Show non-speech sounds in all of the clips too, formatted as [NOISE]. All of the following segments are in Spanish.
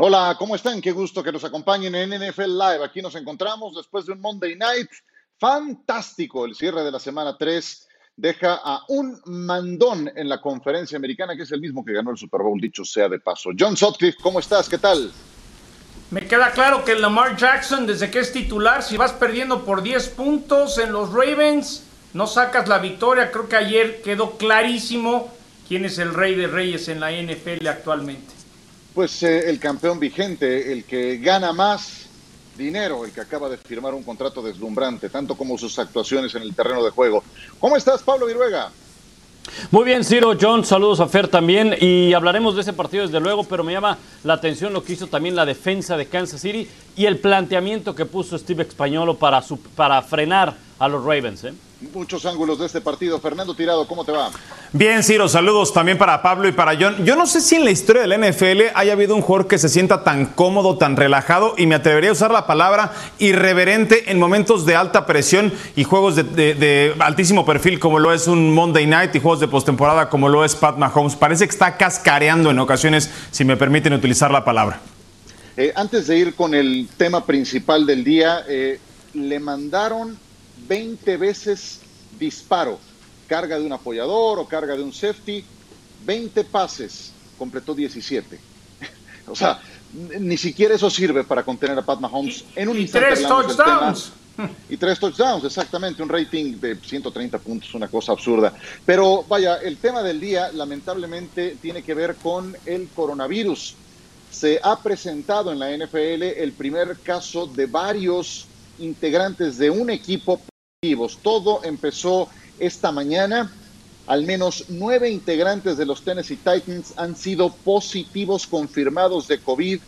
Hola, ¿cómo están? Qué gusto que nos acompañen en NFL Live. Aquí nos encontramos después de un Monday Night fantástico. El cierre de la semana 3 deja a un mandón en la conferencia americana, que es el mismo que ganó el Super Bowl, dicho sea de paso. John Sutcliffe, ¿cómo estás? ¿Qué tal? Me queda claro que Lamar Jackson, desde que es titular, si vas perdiendo por 10 puntos en los Ravens, no sacas la victoria. Creo que ayer quedó clarísimo quién es el rey de reyes en la NFL actualmente pues eh, el campeón vigente, el que gana más dinero, el que acaba de firmar un contrato deslumbrante, tanto como sus actuaciones en el terreno de juego. ¿Cómo estás, Pablo Viruega? Muy bien, Ciro, John, saludos a Fer también y hablaremos de ese partido desde luego, pero me llama la atención lo que hizo también la defensa de Kansas City y el planteamiento que puso Steve Españolo para, para frenar a los Ravens. ¿eh? muchos ángulos de este partido. Fernando Tirado, ¿cómo te va? Bien, Ciro, saludos también para Pablo y para John. Yo no sé si en la historia del NFL haya habido un jugador que se sienta tan cómodo, tan relajado, y me atrevería a usar la palabra irreverente en momentos de alta presión y juegos de, altísimo perfil, como lo es un Monday Night, y juegos de postemporada, como lo es Pat Mahomes. Parece que está cascareando en ocasiones, si me permiten utilizar la palabra. Eh, antes de ir con el tema principal del día, eh, le mandaron 20 veces disparo, carga de un apoyador o carga de un safety, 20 pases, completó 17. [LAUGHS] o sea, ni siquiera eso sirve para contener a Pat Mahomes en un y Tres touchdowns. [LAUGHS] Y tres touchdowns, exactamente, un rating de 130 puntos, una cosa absurda. Pero vaya, el tema del día lamentablemente tiene que ver con el coronavirus. Se ha presentado en la NFL el primer caso de varios integrantes de un equipo todo empezó esta mañana. Al menos nueve integrantes de los Tennessee Titans han sido positivos confirmados de COVID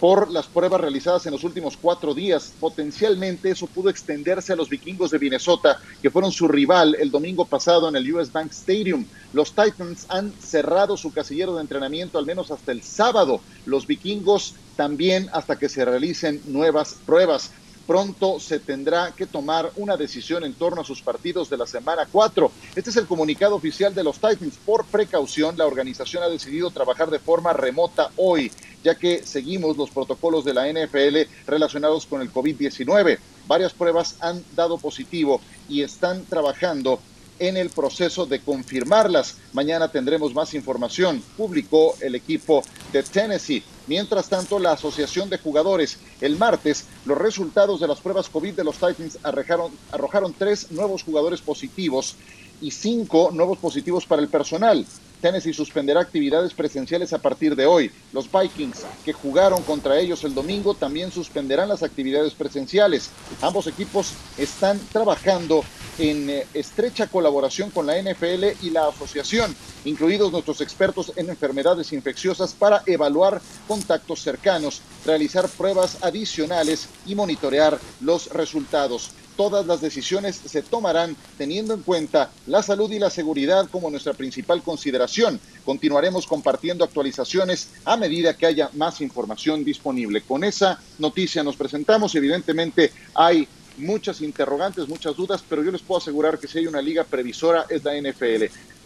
por las pruebas realizadas en los últimos cuatro días. Potencialmente eso pudo extenderse a los vikingos de Minnesota, que fueron su rival el domingo pasado en el US Bank Stadium. Los Titans han cerrado su casillero de entrenamiento al menos hasta el sábado. Los vikingos también hasta que se realicen nuevas pruebas pronto se tendrá que tomar una decisión en torno a sus partidos de la semana 4. Este es el comunicado oficial de los Titans. Por precaución, la organización ha decidido trabajar de forma remota hoy, ya que seguimos los protocolos de la NFL relacionados con el COVID-19. Varias pruebas han dado positivo y están trabajando en el proceso de confirmarlas. Mañana tendremos más información, publicó el equipo de Tennessee. Mientras tanto, la Asociación de Jugadores, el martes, los resultados de las pruebas COVID de los Titans arrojaron, tres nuevos jugadores positivos y cinco nuevos positivos para el personal. Tennessee suspenderá actividades presenciales a partir de hoy. Los Vikings, que jugaron contra ellos el domingo, también suspenderán las actividades presenciales. Ambos equipos están trabajando en eh, estrecha colaboración con la NFL y la asociación, incluidos nuestros expertos en enfermedades infecciosas, para evaluar contactos cercanos, realizar pruebas adicionales y monitorear los resultados todas las decisiones se tomarán teniendo en cuenta la salud y la seguridad como nuestra principal consideración. Continuaremos compartiendo actualizaciones a medida que haya más información disponible. Con esa noticia nos presentamos. Evidentemente hay muchas interrogantes, muchas dudas, pero yo les puedo asegurar que si hay una liga previsora es la NFL.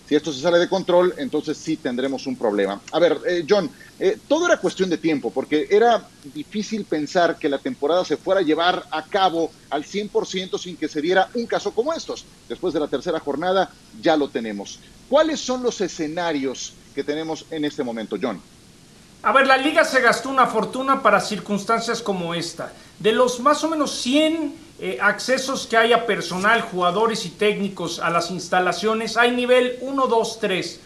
Si esto se sale de control, entonces sí tendremos un problema. A ver, eh, John, eh, todo era cuestión de tiempo, porque era difícil pensar que la temporada se fuera a llevar a cabo al 100% sin que se diera un caso como estos. Después de la tercera jornada ya lo tenemos. ¿Cuáles son los escenarios que tenemos en este momento, John? A ver, la liga se gastó una fortuna para circunstancias como esta. De los más o menos 100 eh, accesos que haya personal, jugadores y técnicos a las instalaciones, hay nivel 1, 2, 3.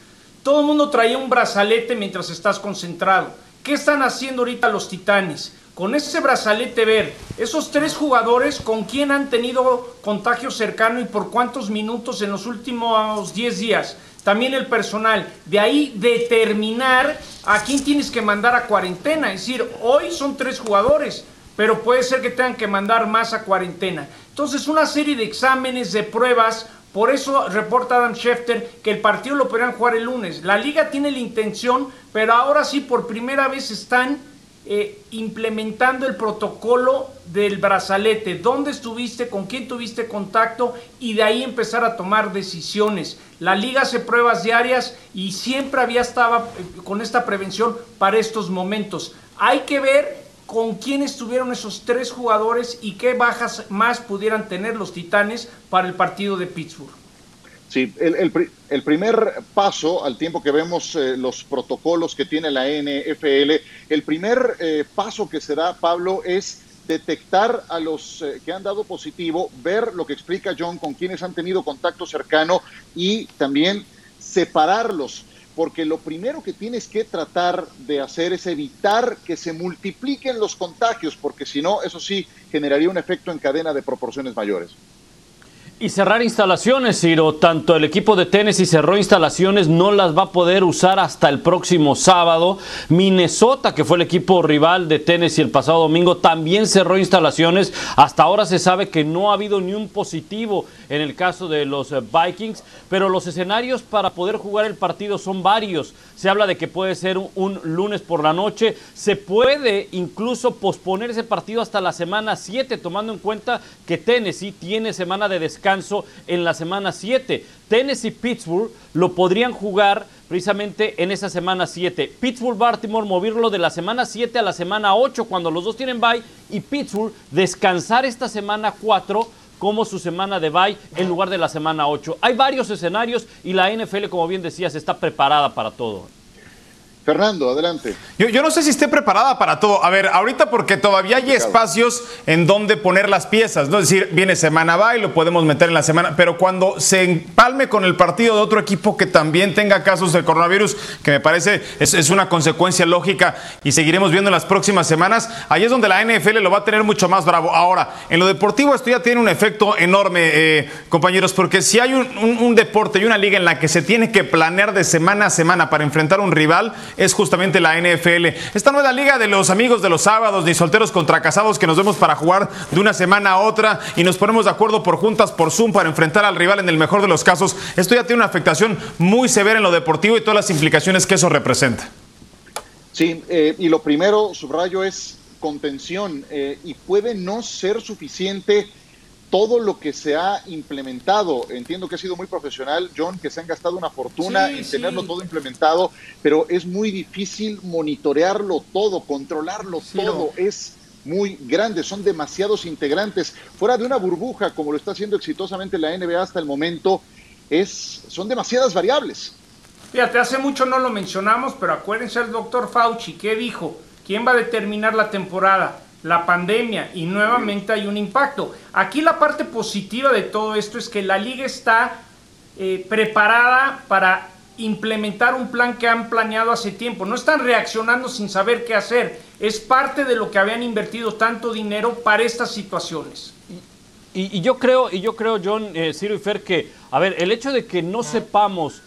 Todo el mundo traía un brazalete mientras estás concentrado. ¿Qué están haciendo ahorita los titanes? Con ese brazalete ver, esos tres jugadores con quién han tenido contagio cercano y por cuántos minutos en los últimos 10 días. También el personal. De ahí determinar a quién tienes que mandar a cuarentena. Es decir, hoy son tres jugadores pero puede ser que tengan que mandar más a cuarentena. Entonces, una serie de exámenes, de pruebas, por eso reporta Adam Schefter que el partido lo podrían jugar el lunes. La liga tiene la intención, pero ahora sí por primera vez están eh, implementando el protocolo del brazalete, dónde estuviste, con quién tuviste contacto y de ahí empezar a tomar decisiones. La liga hace pruebas diarias y siempre había estado eh, con esta prevención para estos momentos. Hay que ver con quién estuvieron esos tres jugadores y qué bajas más pudieran tener los Titanes para el partido de Pittsburgh. Sí, el, primer paso, al tiempo que vemos eh, los protocolos que tiene la NFL, el primer eh, paso que se da, Pablo, es detectar a los eh, que han dado positivo, ver lo que explica John con quienes han tenido contacto cercano y también separarlos, porque lo primero que tienes que tratar de hacer es evitar que se multipliquen los contagios, porque si no, eso sí generaría un efecto en cadena de proporciones mayores. Y cerrar instalaciones, Ciro. Tanto el equipo de Tennessee cerró instalaciones, no las va a poder usar hasta el próximo sábado. Minnesota, que fue el equipo rival de Tennessee el pasado domingo, también cerró instalaciones. Hasta ahora se sabe que no ha habido ni un positivo en el caso de los eh, Vikings, pero los escenarios para poder jugar el partido son varios. Se habla de que puede ser un, lunes por la noche. Se puede incluso posponer ese partido hasta la semana 7, tomando en cuenta que Tennessee tiene semana de descanso en la semana 7. Tennessee Pittsburgh lo podrían jugar precisamente en esa semana 7. Pittsburgh Baltimore moverlo de la semana 7 a la semana 8 cuando los dos tienen bye y Pittsburgh descansar esta semana 4 como su semana de bye en lugar de la semana 8. Hay varios escenarios y la NFL, como bien decías, está preparada para todo. Fernando, adelante. Yo, no sé si esté preparada para todo. A ver, ahorita porque todavía hay espacios en donde poner las piezas, ¿no? Es decir, viene semana va y lo podemos meter en la semana, pero cuando se empalme con el partido de otro equipo que también tenga casos de coronavirus, que me parece es, una consecuencia lógica y seguiremos viendo en las próximas semanas, ahí es donde la NFL lo va a tener mucho más bravo. Ahora, en lo deportivo esto ya tiene un efecto enorme, eh, compañeros, porque si hay un deporte y una liga en la que se tiene que planear de semana a semana para enfrentar a un rival, es justamente la NFL. Esta no es la liga de los amigos de los sábados ni solteros contra casados que nos vemos para jugar de una semana a otra y nos ponemos de acuerdo por juntas, por Zoom, para enfrentar al rival en el mejor de los casos. Esto ya tiene una afectación muy severa en lo deportivo y todas las implicaciones que eso representa. Sí, eh, y lo primero, subrayo, es contención eh, y puede no ser suficiente todo lo que se ha implementado, entiendo que ha sido muy profesional, John, que se han gastado una fortuna en tenerlo todo implementado, pero es muy difícil monitorearlo todo, controlarlo todo, es muy grande, son demasiados integrantes. Fuera de una burbuja, como lo está haciendo exitosamente la NBA hasta el momento, es, son demasiadas variables. Fíjate, hace mucho no lo mencionamos, pero acuérdense el doctor Fauci, ¿qué dijo? ¿Quién va a determinar la temporada? La pandemia y nuevamente hay un impacto. Aquí la parte positiva de todo esto es que la liga está eh, preparada para implementar un plan que han planeado hace tiempo. No están reaccionando sin saber qué hacer. Es parte de lo que habían invertido tanto dinero para estas situaciones. Y, yo creo, y yo creo, John, eh, Ciro y Fer, que, a ver, el hecho de que no sepamos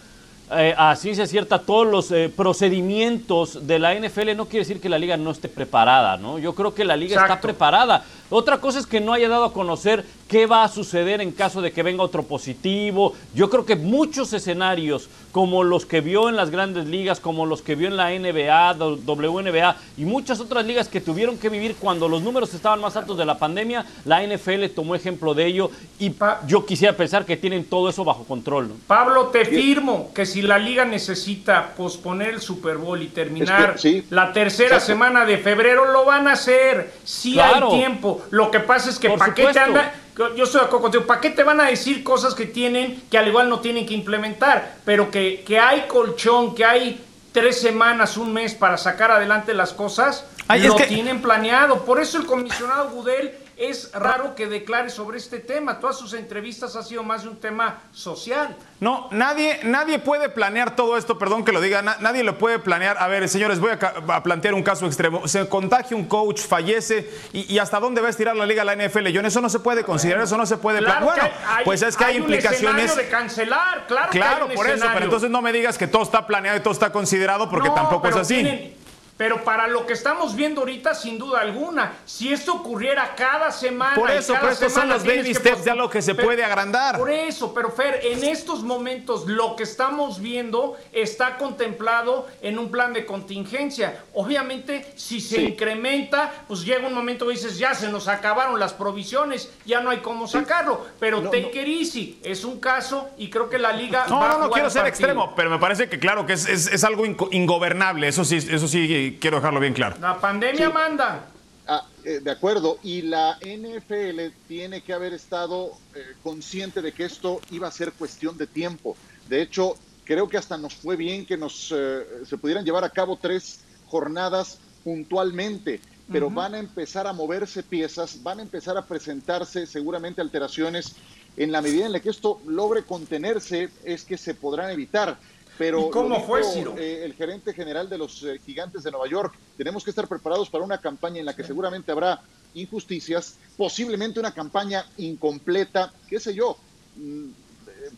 eh, a ciencia cierta todos los eh, procedimientos de la NFL no quiere decir que la liga no esté preparada, ¿no? Yo creo que la liga está preparada. Otra cosa es que no haya dado a conocer qué va a suceder en caso de que venga otro positivo. Yo creo que muchos escenarios, como los que vio en las grandes ligas, como los que vio en la NBA, WNBA y muchas otras ligas que tuvieron que vivir cuando los números estaban más altos de la pandemia, la NFL tomó ejemplo de ello y yo quisiera pensar que tienen todo eso bajo control. Pablo, te firmo que si la liga necesita posponer el Super Bowl y terminar la tercera semana de febrero, lo van a hacer. Si hay tiempo. Lo que pasa es que ¿para qué te anda? Yo estoy de acuerdo contigo. ¿Para qué te van a decir cosas que tienen, que al igual no tienen que implementar? Pero que, que hay colchón, que hay tres semanas, un mes para sacar adelante las cosas, lo tienen planeado. Por eso el comisionado Gudel es raro que declare sobre este tema. Todas sus entrevistas ha sido más de un tema social. No, nadie, nadie puede planear todo esto, perdón que lo diga, nadie lo puede planear. A ver, señores, voy a, plantear un caso extremo. Se contagia un coach, fallece, y, hasta dónde va a estirar la liga la NFL? Yo eso no se puede considerar, eso no se puede planear. Bueno, pues es que hay, implicaciones. de cancelar, claro. Claro, por eso, pero entonces no me digas que todo está planeado y todo está considerado, porque tampoco es así. Pero para lo que estamos viendo ahorita, sin duda alguna, si esto ocurriera cada semana. Por eso, pero estos son los baby steps de algo que se puede agrandar. Por eso, pero Fer, en estos momentos lo que estamos viendo está contemplado en un plan de contingencia. Obviamente, si se incrementa, pues llega un momento que dices, ya se nos acabaron las provisiones, ya no hay cómo sacarlo. Pero no, take it easy, es un caso y creo que la liga. No, no, no quiero ser extremo, pero me parece que claro que es, es, es algo ingobernable. Eso sí, eso sí quiero dejarlo bien claro. La pandemia manda. Ah, eh, de acuerdo, y la NFL tiene que haber estado eh, consciente de que esto iba a ser cuestión de tiempo. De hecho, creo que hasta nos fue bien que nos eh, se pudieran llevar a cabo tres jornadas puntualmente, pero van a empezar a moverse piezas, van a empezar a presentarse seguramente alteraciones. En la medida en la que esto logre contenerse, es que se podrán evitar. Pero cómo fue, Ciro? Eh, el gerente general de los eh, gigantes de Nueva York, tenemos que estar preparados para una campaña en la que seguramente habrá injusticias, posiblemente una campaña incompleta, qué sé yo. Mm,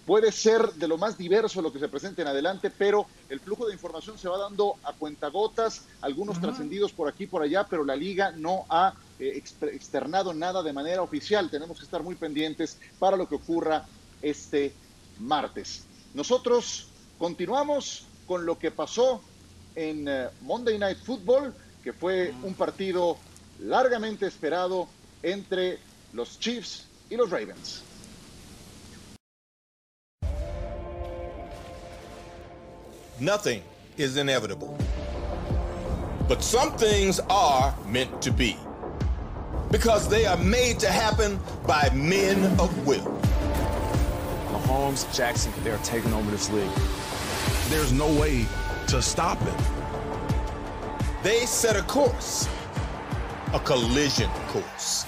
puede ser de lo más diverso lo que se presente en adelante, pero el flujo de información se va dando a cuentagotas, algunos trascendidos por aquí y por allá, pero la liga no ha eh, externado nada de manera oficial. Tenemos que estar muy pendientes para lo que ocurra este martes. Nosotros Continuamos con lo que pasó en eh, Monday Night Football, que fue un partido largamente esperado entre los Chiefs y los Ravens. Nothing is inevitable. But some things are meant to be. Because they are made to happen by men of will. Mahomes, Jackson, they're taking over this league. There's no way to stop him. They set a course, a collision course.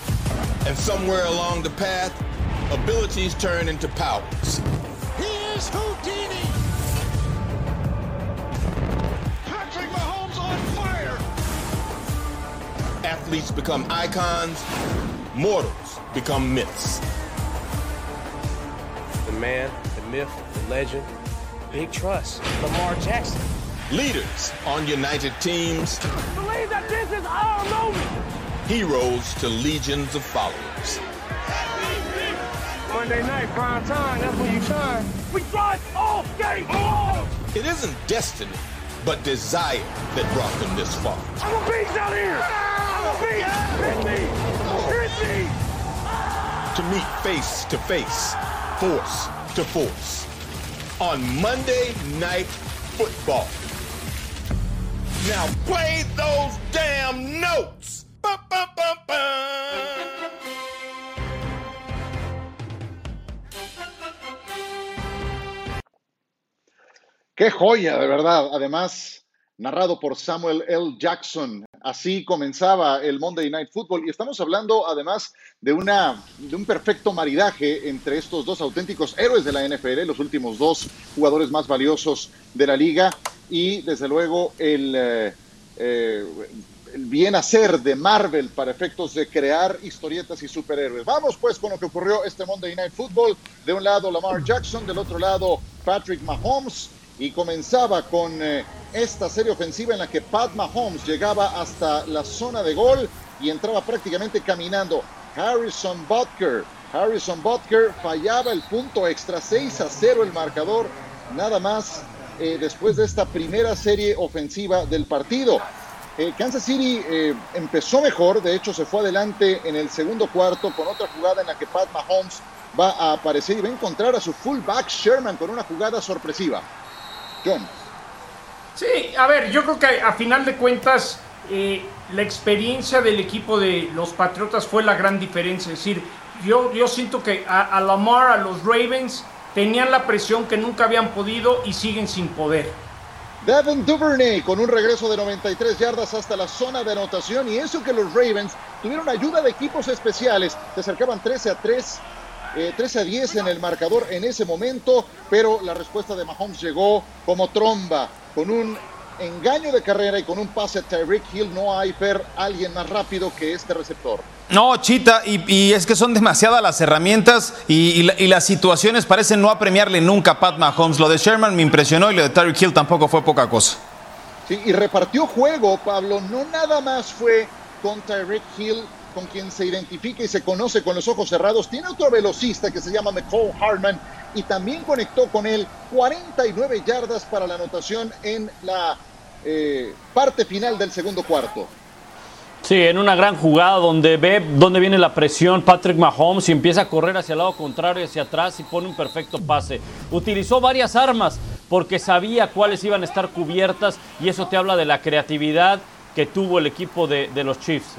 And somewhere along the path, abilities turn into powers. He is Houdini! Patrick Mahomes on fire! Athletes become icons, mortals become myths. The man, the myth, the legend, Big trust. Lamar Jackson. Leaders on united teams. Believe that this is our moment. Heroes to legions of followers. Monday night, prime time, that's when you shine. We drive all game long. It isn't destiny, but desire that brought them this far. I'm a beast out here. I'm a beast. Hit me. Hit me. To meet face to face, force to force on Monday Night Football. Now play those damn notes. Bum, bum, bum, Qué joya, de verdad. Además, narrado por Samuel L. Jackson. Así comenzaba el Monday Night Football y estamos hablando además de, una, de un perfecto maridaje entre estos dos auténticos héroes de la NFL, los últimos dos jugadores más valiosos de la liga y desde luego el, eh, eh, el bien hacer de Marvel para efectos de crear historietas y superhéroes. Vamos pues con lo que ocurrió este Monday Night Football. De un lado Lamar Jackson, del otro lado Patrick Mahomes y comenzaba con eh, esta serie ofensiva en la que Pat Mahomes llegaba hasta la zona de gol y entraba prácticamente caminando. Harrison Butker, Harrison Butker fallaba el punto extra, 6 a 0 el marcador, nada más eh, después de esta primera serie ofensiva del partido. Eh, Kansas City empezó mejor, de hecho se fue adelante en el segundo cuarto con otra jugada en la que Pat Mahomes va a aparecer y va a encontrar a su fullback Sherman con una jugada sorpresiva. John. Sí, a ver, yo creo que a final de cuentas eh, la experiencia del equipo de los Patriotas fue la gran diferencia. Es decir, yo, yo siento que a, Lamar, a los Ravens, tenían la presión que nunca habían podido y siguen sin poder. Devin Duvernay con un regreso de 93 yardas hasta la zona de anotación y eso que los Ravens tuvieron ayuda de equipos especiales, se acercaban 13 a 3 13 eh, a 10 en el marcador en ese momento, pero la respuesta de Mahomes llegó como tromba, con un engaño de carrera y con un pase a Tyreek Hill. No hay per alguien más rápido que este receptor. No, Chita, y, es que son demasiadas las herramientas y, las situaciones parecen no apremiarle nunca a Pat Mahomes. Lo de Sherman me impresionó y lo de Tyreek Hill tampoco fue poca cosa. Sí, y repartió juego, Pablo. No nada más fue con Tyreek Hill, con quien se identifica y se conoce con los ojos cerrados. Tiene otro velocista que se llama McCall Hartman y también conectó con él 49 yardas para la anotación en la eh, parte final del segundo cuarto. Sí, en una gran jugada donde ve dónde viene la presión Patrick Mahomes y empieza a correr hacia el lado contrario, hacia atrás y pone un perfecto pase. Utilizó varias armas porque sabía cuáles iban a estar cubiertas y eso te habla de la creatividad que tuvo el equipo de, de los Chiefs.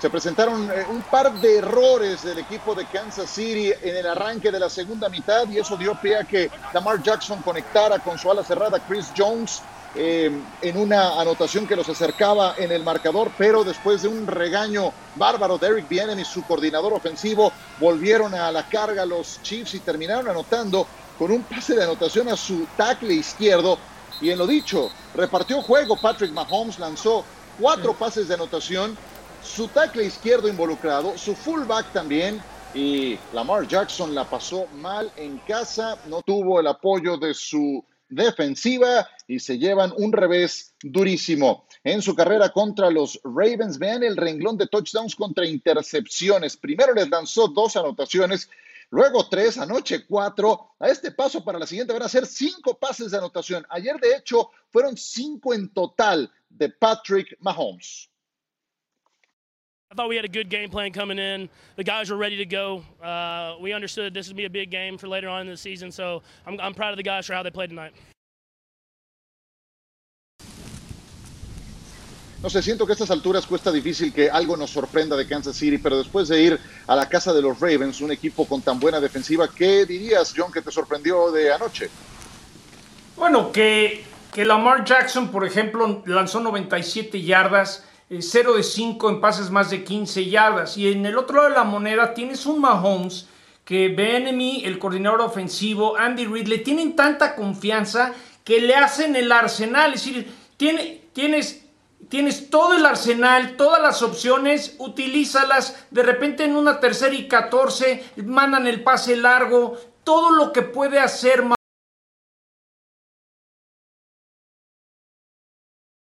Se presentaron eh, un par de errores del equipo de Kansas City en el arranque de la segunda mitad y eso dio pie a que Lamar Jackson conectara con su ala cerrada Chris Jones eh, en una anotación que los acercaba en el marcador, pero después de un regaño bárbaro de Eric Bienen y su coordinador ofensivo, volvieron a la carga los Chiefs y terminaron anotando con un pase de anotación a su tackle izquierdo. Y en lo dicho, repartió juego Patrick Mahomes, lanzó cuatro pases de anotación, su tackle izquierdo involucrado, su fullback también, y Lamar Jackson la pasó mal en casa, no tuvo el apoyo de su defensiva y se llevan un revés durísimo. En su carrera contra los Ravens, vean el renglón de touchdowns contra intercepciones. Primero les lanzó dos anotaciones, luego tres, anoche cuatro. A este paso para la siguiente van a ser cinco pases de anotación. Ayer, de hecho, fueron cinco en total de Patrick Mahomes. I thought we had a good game plan coming in. The guys were ready to go. Uh, we understood this would be a big game for later on in the season, so I'm, I'm proud of the guys for how they played tonight. No sé, siento que a estas alturas cuesta difícil que algo nos sorprenda de Kansas City, pero después de ir a la casa de los Ravens, un equipo con tan buena defensiva, ¿qué dirías, John, que te sorprendió de anoche? Bueno, que, que Lamar Jackson, por ejemplo, lanzó 97 yardas, 0 eh, de 5 en pases más de 15 yardas. Y en el otro lado de la moneda tienes un Mahomes que Benemy, el coordinador ofensivo, Andy Reid, le tienen tanta confianza que le hacen el arsenal. Es decir, tiene, tienes Tienes todo el arsenal, todas las opciones, utilízalas. De repente en una tercera y 14 mandan el pase largo. Todo lo que puede hacer.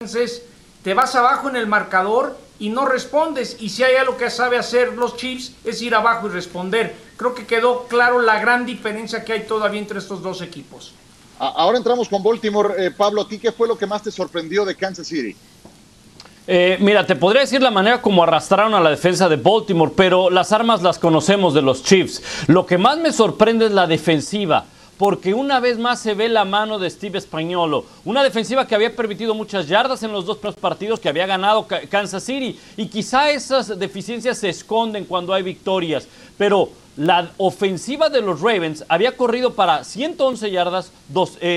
Entonces, te vas abajo en el marcador y no respondes. Y si hay algo que sabe hacer los Chiefs es ir abajo y responder. Creo que quedó claro la gran diferencia que hay todavía entre estos dos equipos. Ahora entramos con Baltimore. Eh, Pablo, ¿a ti qué fue lo que más te sorprendió de Kansas City? Eh, mira, te podría decir la manera como arrastraron a la defensa de Baltimore, pero las armas las conocemos de los Chiefs. Lo que más me sorprende es la defensiva porque una vez más se ve la mano de Steve Españolo. Una defensiva que había permitido muchas yardas en los dos partidos, que había ganado Kansas City. Y quizá esas deficiencias se esconden cuando hay victorias. Pero la ofensiva de los Ravens había corrido para 111 yardas,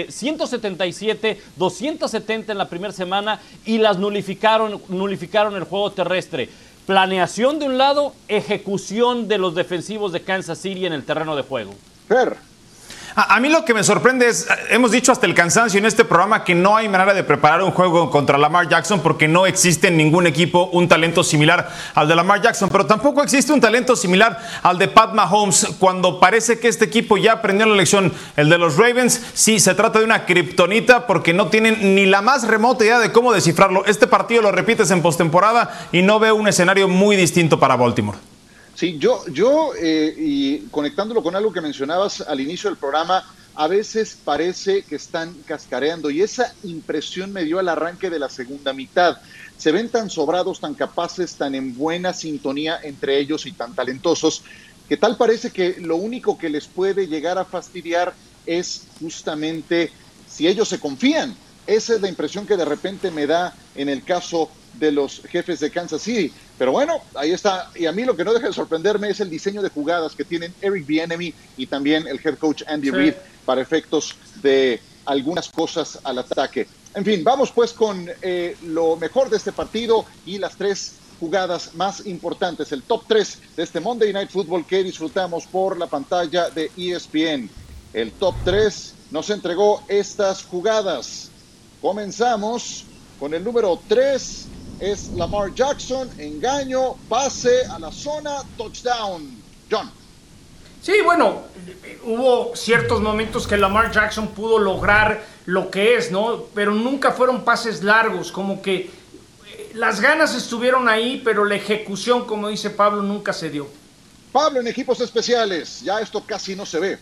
177, 270 eh, en la primera semana y las nulificaron, nulificaron el juego terrestre. Planeación de un lado, ejecución de los defensivos de Kansas City en el terreno de juego. A, mí lo que me sorprende es, hemos dicho hasta el cansancio en este programa que no hay manera de preparar un juego contra Lamar Jackson porque no existe en ningún equipo un talento similar al de Lamar Jackson, pero tampoco existe un talento similar al de Pat Mahomes cuando parece que este equipo ya aprendió la lección. El de los Ravens, sí, se trata de una kriptonita porque no tienen ni la más remota idea de cómo descifrarlo. Este partido lo repites en postemporada y no veo un escenario muy distinto para Baltimore. Sí, yo, yo eh, y conectándolo con algo que mencionabas al inicio del programa, a veces parece que están cascareando y esa impresión me dio al arranque de la segunda mitad. Se ven tan sobrados, tan capaces, tan en buena sintonía entre ellos y tan talentosos, que tal parece que lo único que les puede llegar a fastidiar es justamente si ellos se confían. Esa es la impresión que de repente me da en el caso de los jefes de Kansas City. Pero bueno, ahí está. Y a mí lo que no deja de sorprenderme es el diseño de jugadas que tienen Eric Bienemy y también el head coach Andy Reid para efectos de algunas cosas al ataque. En fin, vamos pues con eh, lo mejor de este partido y las tres jugadas más importantes, el top 3 de este Monday Night Football que disfrutamos por la pantalla de ESPN. El top 3 nos entregó estas jugadas. Comenzamos con el número 3, es Lamar Jackson, engaño, pase a la zona, touchdown. John. Sí, bueno, hubo ciertos momentos que Lamar Jackson pudo lograr lo que es, ¿no? Pero nunca fueron pases largos, como que eh, las ganas estuvieron ahí, pero la ejecución, como dice Pablo, nunca se dio. Pablo, en equipos especiales, ya esto casi no se ve.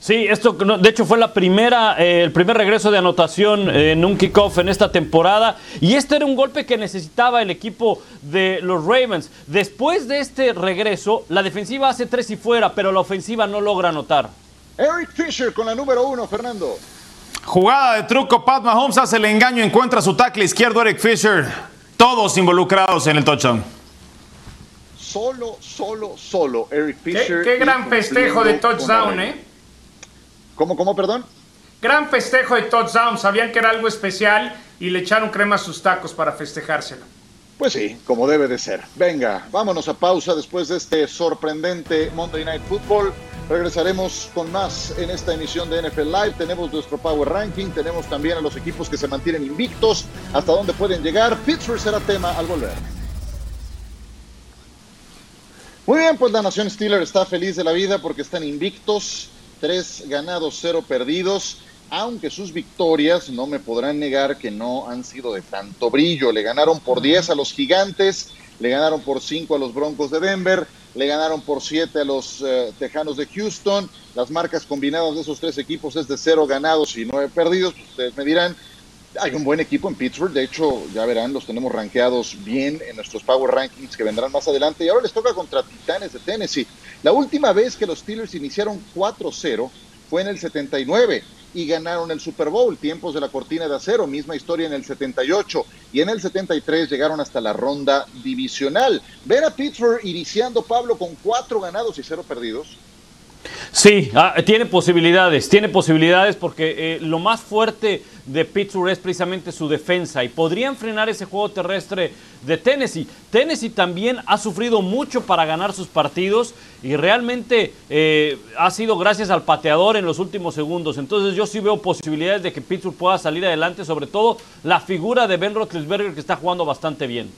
Sí, esto de hecho fue la primera, eh, el primer regreso de anotación en un kickoff en esta temporada y este era un golpe que necesitaba el equipo de los Ravens. Después de este regreso, la defensiva hace tres y fuera, pero la ofensiva no logra anotar. Eric Fisher con la número uno, Fernando. Jugada de truco, Pat Mahomes hace el engaño, encuentra su tackle izquierdo Eric Fisher. Todos involucrados en el touchdown. Solo, solo, solo Eric Fisher. Qué, qué gran festejo de touchdown, ¿eh? ¿Cómo, cómo, perdón? Gran festejo de touchdown. Sabían que era algo especial y le echaron crema a sus tacos para festejárselo. Pues sí, como debe de ser. Venga, vámonos a pausa después de este sorprendente Monday Night Football. Regresaremos con más en esta emisión de NFL Live. Tenemos nuestro Power Ranking, tenemos también a los equipos que se mantienen invictos, hasta dónde pueden llegar. Pittsburgh será tema al volver. Muy bien, pues la Nación Steeler está feliz de la vida porque están invictos tres ganados, cero perdidos, aunque sus victorias no me podrán negar que no han sido de tanto brillo. Le ganaron por 10 a los Gigantes, le ganaron por 5 a los Broncos de Denver, le ganaron por 7 a los uh, Tejanos de Houston. Las marcas combinadas de esos tres equipos es de cero ganados y nueve perdidos. Ustedes me dirán, hay un buen equipo en Pittsburgh, de hecho, ya verán, los tenemos rankeados bien en nuestros Power Rankings que vendrán más adelante. Y ahora les toca contra Titanes de Tennessee. La última vez que los Steelers iniciaron 4-0 fue en el 79 y ganaron el Super Bowl, tiempos de la cortina de acero, misma historia en el 78 y en el 73 llegaron hasta la ronda divisional. Ver a Pittsburgh iniciando Pablo con cuatro ganados y cero perdidos Sí, ah, tiene posibilidades, tiene posibilidades porque eh, lo más fuerte de Pittsburgh es precisamente su defensa y podrían frenar ese juego terrestre de Tennessee. Tennessee también ha sufrido mucho para ganar sus partidos y realmente eh, ha sido gracias al pateador en los últimos segundos. Entonces yo sí veo posibilidades de que Pittsburgh pueda salir adelante, sobre todo la figura de Ben Roethlisberger que está jugando bastante bien.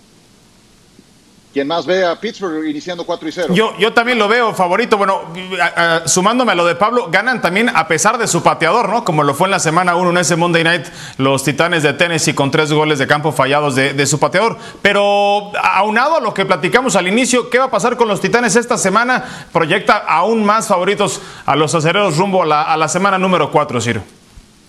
¿Quién más ve a Pittsburgh iniciando 4 y 0? Yo, yo también lo veo favorito. Bueno, a, a, sumándome a lo de Pablo, ganan también a pesar de su pateador, ¿no? Como lo fue en la semana 1 en ese Monday Night, los Titanes de Tennessee con tres goles de campo fallados de, de, su pateador. Pero aunado a lo que platicamos al inicio, ¿qué va a pasar con los Titanes esta semana? Proyecta aún más favoritos a los acereros rumbo a la, a la semana número 4, Ciro.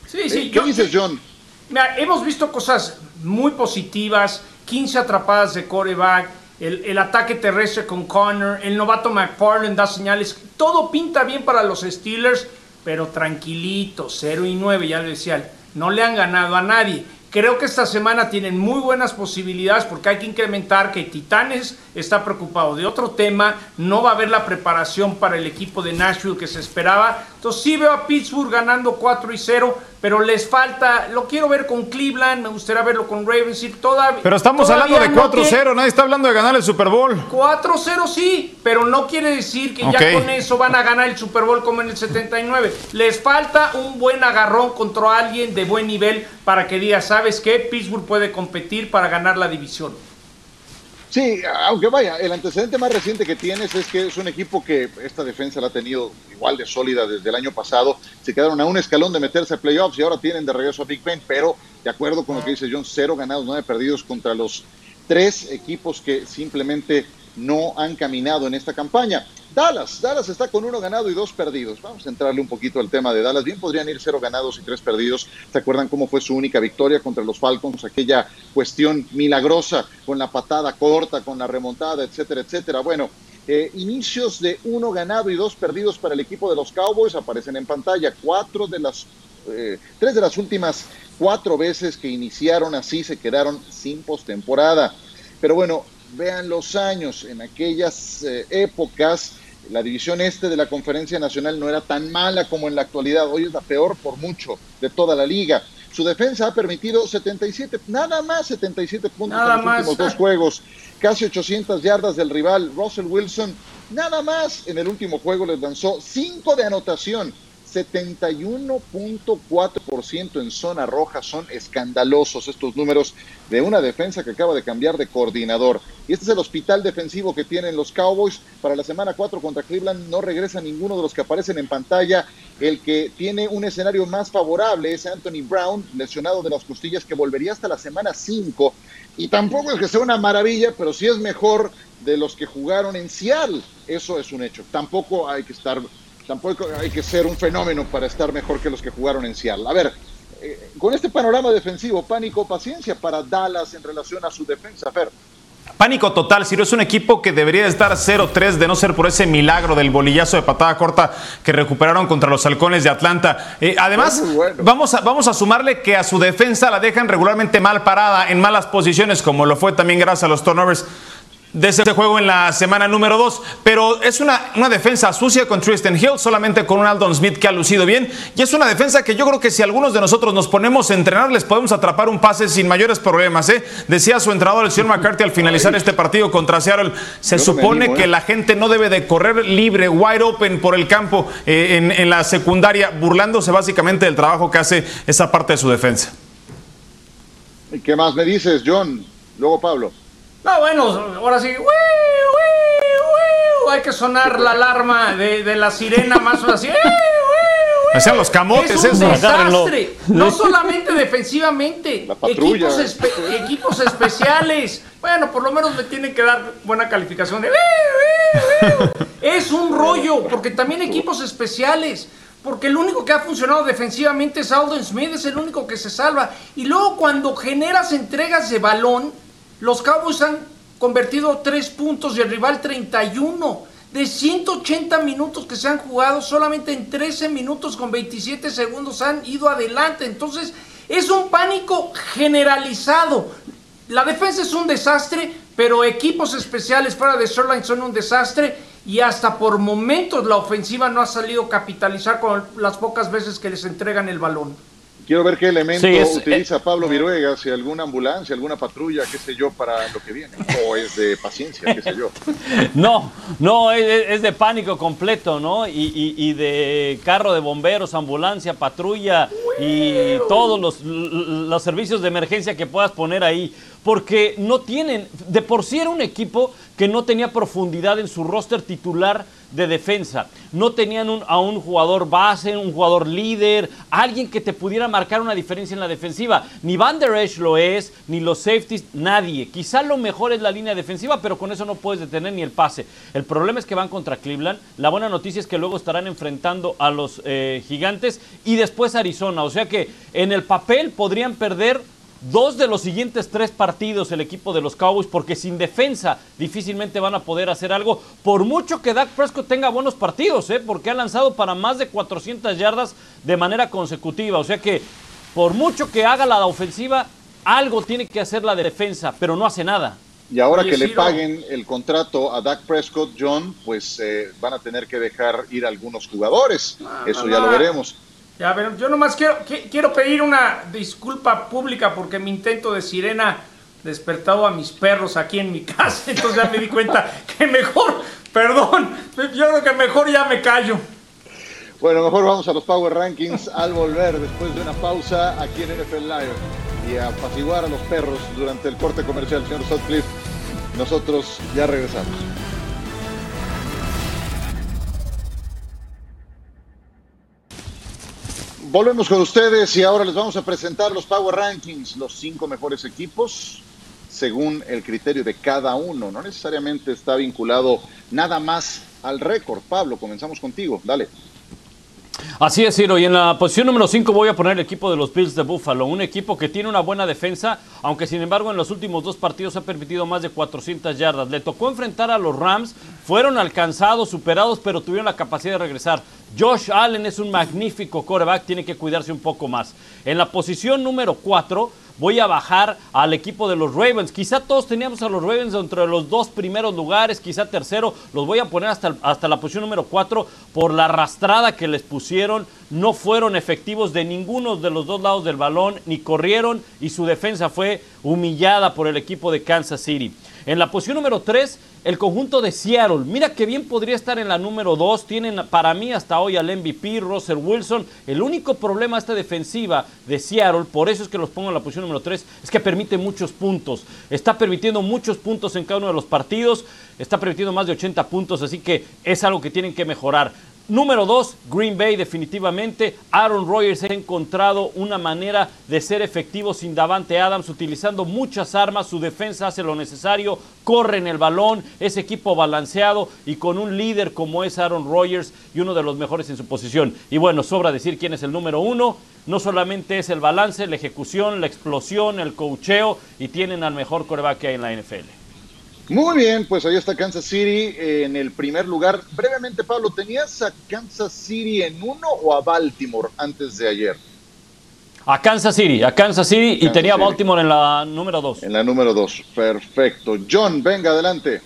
Sí, sí. ¿Qué yo, dices, John? Mira, hemos visto cosas muy positivas, 15 atrapadas de coreback el, ataque terrestre con Connor, el novato McFarland da señales, todo pinta bien para los Steelers, pero tranquilito, 0 y 9, ya le decía, no le han ganado a nadie. Creo que esta semana tienen muy buenas posibilidades porque hay que incrementar que Titanes está preocupado de otro tema, no va a haber la preparación para el equipo de Nashville que se esperaba. Entonces sí veo a Pittsburgh ganando 4 y 0, pero les falta, lo quiero ver con Cleveland, me gustaría verlo con Ravens y todavía. Pero estamos hablando de 4-0, no nadie está hablando de ganar el Super Bowl. 4-0 sí, pero no quiere decir que okay. ya con eso van a ganar el Super Bowl como en el 79. Les falta un buen agarrón contra alguien de buen nivel para que diga, ¿sabes qué? Pittsburgh puede competir para ganar la división. Sí, aunque vaya, el antecedente más reciente que tienes es que es un equipo que esta defensa la ha tenido igual de sólida desde el año pasado. Se quedaron a un escalón de meterse a playoffs y ahora tienen de regreso a Big Ben, pero de acuerdo con lo que dice John, cero ganados, nueve perdidos contra los tres equipos que simplemente no han caminado en esta campaña. Dallas, Dallas está con uno ganado y dos perdidos. Vamos a entrarle un poquito al tema de Dallas. Bien podrían ir cero ganados y tres perdidos. ¿Se acuerdan cómo fue su única victoria contra los Falcons? Aquella cuestión milagrosa con la patada corta, con la remontada, etcétera, etcétera. Bueno, eh, inicios de uno ganado y dos perdidos para el equipo de los Cowboys aparecen en pantalla. Cuatro de las, eh, tres de las últimas cuatro veces que iniciaron así se quedaron sin postemporada. Pero bueno, vean los años, en aquellas eh, épocas la división este de la Conferencia Nacional no era tan mala como en la actualidad, hoy es la peor por mucho de toda la liga. Su defensa ha permitido 77, nada más 77 puntos nada en los más. últimos dos juegos, casi 800 yardas del rival. Russell Wilson, nada más en el último juego les lanzó 5 de anotación, 71.4% en zona roja. Son escandalosos estos números de una defensa que acaba de cambiar de coordinador. Y este es el hospital defensivo que tienen los Cowboys. Para la semana 4 contra Cleveland no regresa ninguno de los que aparecen en pantalla. El que tiene un escenario más favorable es Anthony Brown, lesionado de las costillas, que volvería hasta la semana 5. Y tampoco es que sea una maravilla, pero sí es mejor de los que jugaron en Seattle. Eso es un hecho. Tampoco hay que estar tampoco hay que ser un fenómeno para estar mejor que los que jugaron en Seattle. A ver, eh, con este panorama defensivo, pánico, paciencia para Dallas en relación a su defensa, Fer. Pánico total, Ciro es un equipo que debería estar 0-3 de no ser por ese milagro del bolillazo de patada corta que recuperaron contra los halcones de Atlanta. Eh, además, vamos, a, vamos a sumarle que a su defensa la dejan regularmente mal parada, en malas posiciones, como lo fue también gracias a los turnovers de ese juego en la semana número 2, pero es una, una, defensa sucia con Tristan Hill, solamente con un Aldon Smith que ha lucido bien, y es una defensa que yo creo que si algunos de nosotros nos ponemos a entrenar, les podemos atrapar un pase sin mayores problemas. ¿eh? Decía su entrenador, el señor McCarthy, al finalizar este partido contra Seattle, se supone que ¿eh? la gente no debe de correr libre, wide open por el campo eh, en, en la secundaria, burlándose básicamente del trabajo que hace esa parte de su defensa. ¿Y qué más me dices, John? Luego Pablo. No, bueno, ahora sí. Hay que sonar la alarma de, la sirena más o así. Hacían los camotes, es un desastre. No solamente defensivamente, equipos, equipos, especiales. Bueno, por lo menos me tienen que dar buena calificación de. Es un rollo, porque también equipos especiales. Porque el único que ha funcionado defensivamente es Alden Smith, es el único que se salva. Y luego cuando generas entregas de balón, los Cowboys han convertido tres puntos y el rival 31. De 180 minutos que se han jugado, solamente en 13 minutos con 27 segundos han ido adelante. Entonces, es un pánico generalizado. La defensa es un desastre, pero equipos especiales fuera de Shoreline son un desastre y hasta por momentos la ofensiva no ha salido a capitalizar con las pocas veces que les entregan el balón. Quiero ver qué elemento utiliza Pablo Viruega, si alguna ambulancia, alguna patrulla, qué sé yo, para lo que viene. O es de paciencia, qué sé yo. [LAUGHS] No, no, es, de pánico completo, ¿no? Y, de carro de bomberos, ambulancia, patrulla y todos los, los servicios de emergencia que puedas poner ahí. Porque no tienen, de por sí era un equipo que no tenía profundidad en su roster titular de defensa. No tenían a un jugador base, un jugador líder, alguien que te pudiera marcar una diferencia en la defensiva. Ni Van Der Esch lo es, ni los safeties, nadie. Quizá lo mejor es la línea defensiva, pero con eso no puedes detener ni el pase. El problema es que van contra Cleveland. La buena noticia es que luego estarán enfrentando a los eh, gigantes y después Arizona. O sea que en el papel podrían perder dos de los siguientes tres partidos el equipo de los Cowboys, porque sin defensa difícilmente van a poder hacer algo, por mucho que Dak Prescott tenga buenos partidos, ¿eh? porque ha lanzado para más de 400 yardas de manera consecutiva, o sea que por mucho que haga la ofensiva, algo tiene que hacer la defensa, pero no hace nada. Y ahora que le paguen el contrato a Dak Prescott, John, pues eh, van a tener que dejar ir algunos jugadores. Eso ya lo veremos. Ya, ver, yo nomás quiero, quiero pedir una disculpa pública porque mi intento de sirena despertado a mis perros aquí en mi [LAUGHS] casa. Entonces ya me di cuenta que mejor, perdón, yo creo que mejor ya me callo. Bueno, mejor vamos a los Power Rankings al volver después de una pausa aquí en NFL Live y a apaciguar a los perros durante el corte comercial, señor Sutcliffe. Nosotros ya regresamos. Volvemos con ustedes y ahora les vamos a presentar los Power Rankings, los cinco mejores equipos según el criterio de cada uno. No necesariamente está vinculado nada más al récord. Pablo, comenzamos contigo. Dale. Así es, Ciro. Y en la posición número 5 voy a poner el equipo de los Bills de Buffalo. Un equipo que tiene una buena defensa, aunque sin embargo en los últimos dos partidos ha permitido más de 400 yardas. Le tocó enfrentar a los Rams. Fueron alcanzados, superados, pero tuvieron la capacidad de regresar. Josh Allen es un magnífico coreback, tiene que cuidarse un poco más. En la posición número 4 voy a bajar al equipo de los Ravens. Quizá todos teníamos a los Ravens entre los dos primeros lugares, quizá tercero. Los voy a poner hasta, hasta la posición número 4 por la arrastrada que les pusieron. No fueron efectivos de ninguno de los dos lados del balón, ni corrieron y su defensa fue humillada por el equipo de Kansas City. En la posición número 3, el conjunto de Seattle. Mira que bien podría estar en la número 2. Tienen para mí hasta hoy al MVP, Russell Wilson. El único problema esta defensiva de Seattle, por eso es que los pongo en la posición número 3, es que permite muchos puntos. Está permitiendo muchos puntos en cada uno de los partidos. Está permitiendo más de 80 puntos, así que es algo que tienen que mejorar. Número dos, Green Bay definitivamente. Aaron Rodgers ha encontrado una manera de ser efectivo sin Davante Adams, utilizando muchas armas. Su defensa hace lo necesario, corre en el balón, es equipo balanceado y con un líder como es Aaron Rodgers y uno de los mejores en su posición. Y bueno, sobra decir quién es el número uno. No solamente es el balance, la ejecución, la explosión, el cocheo y tienen al mejor coreback que hay en la NFL. Muy bien, pues ahí está Kansas City en el primer lugar. Brevemente, Pablo, ¿tenías a Kansas City en uno o a Baltimore antes de ayer? A Kansas City, a Kansas City y tenía a Baltimore en la número dos. En la número dos, perfecto. John, venga adelante.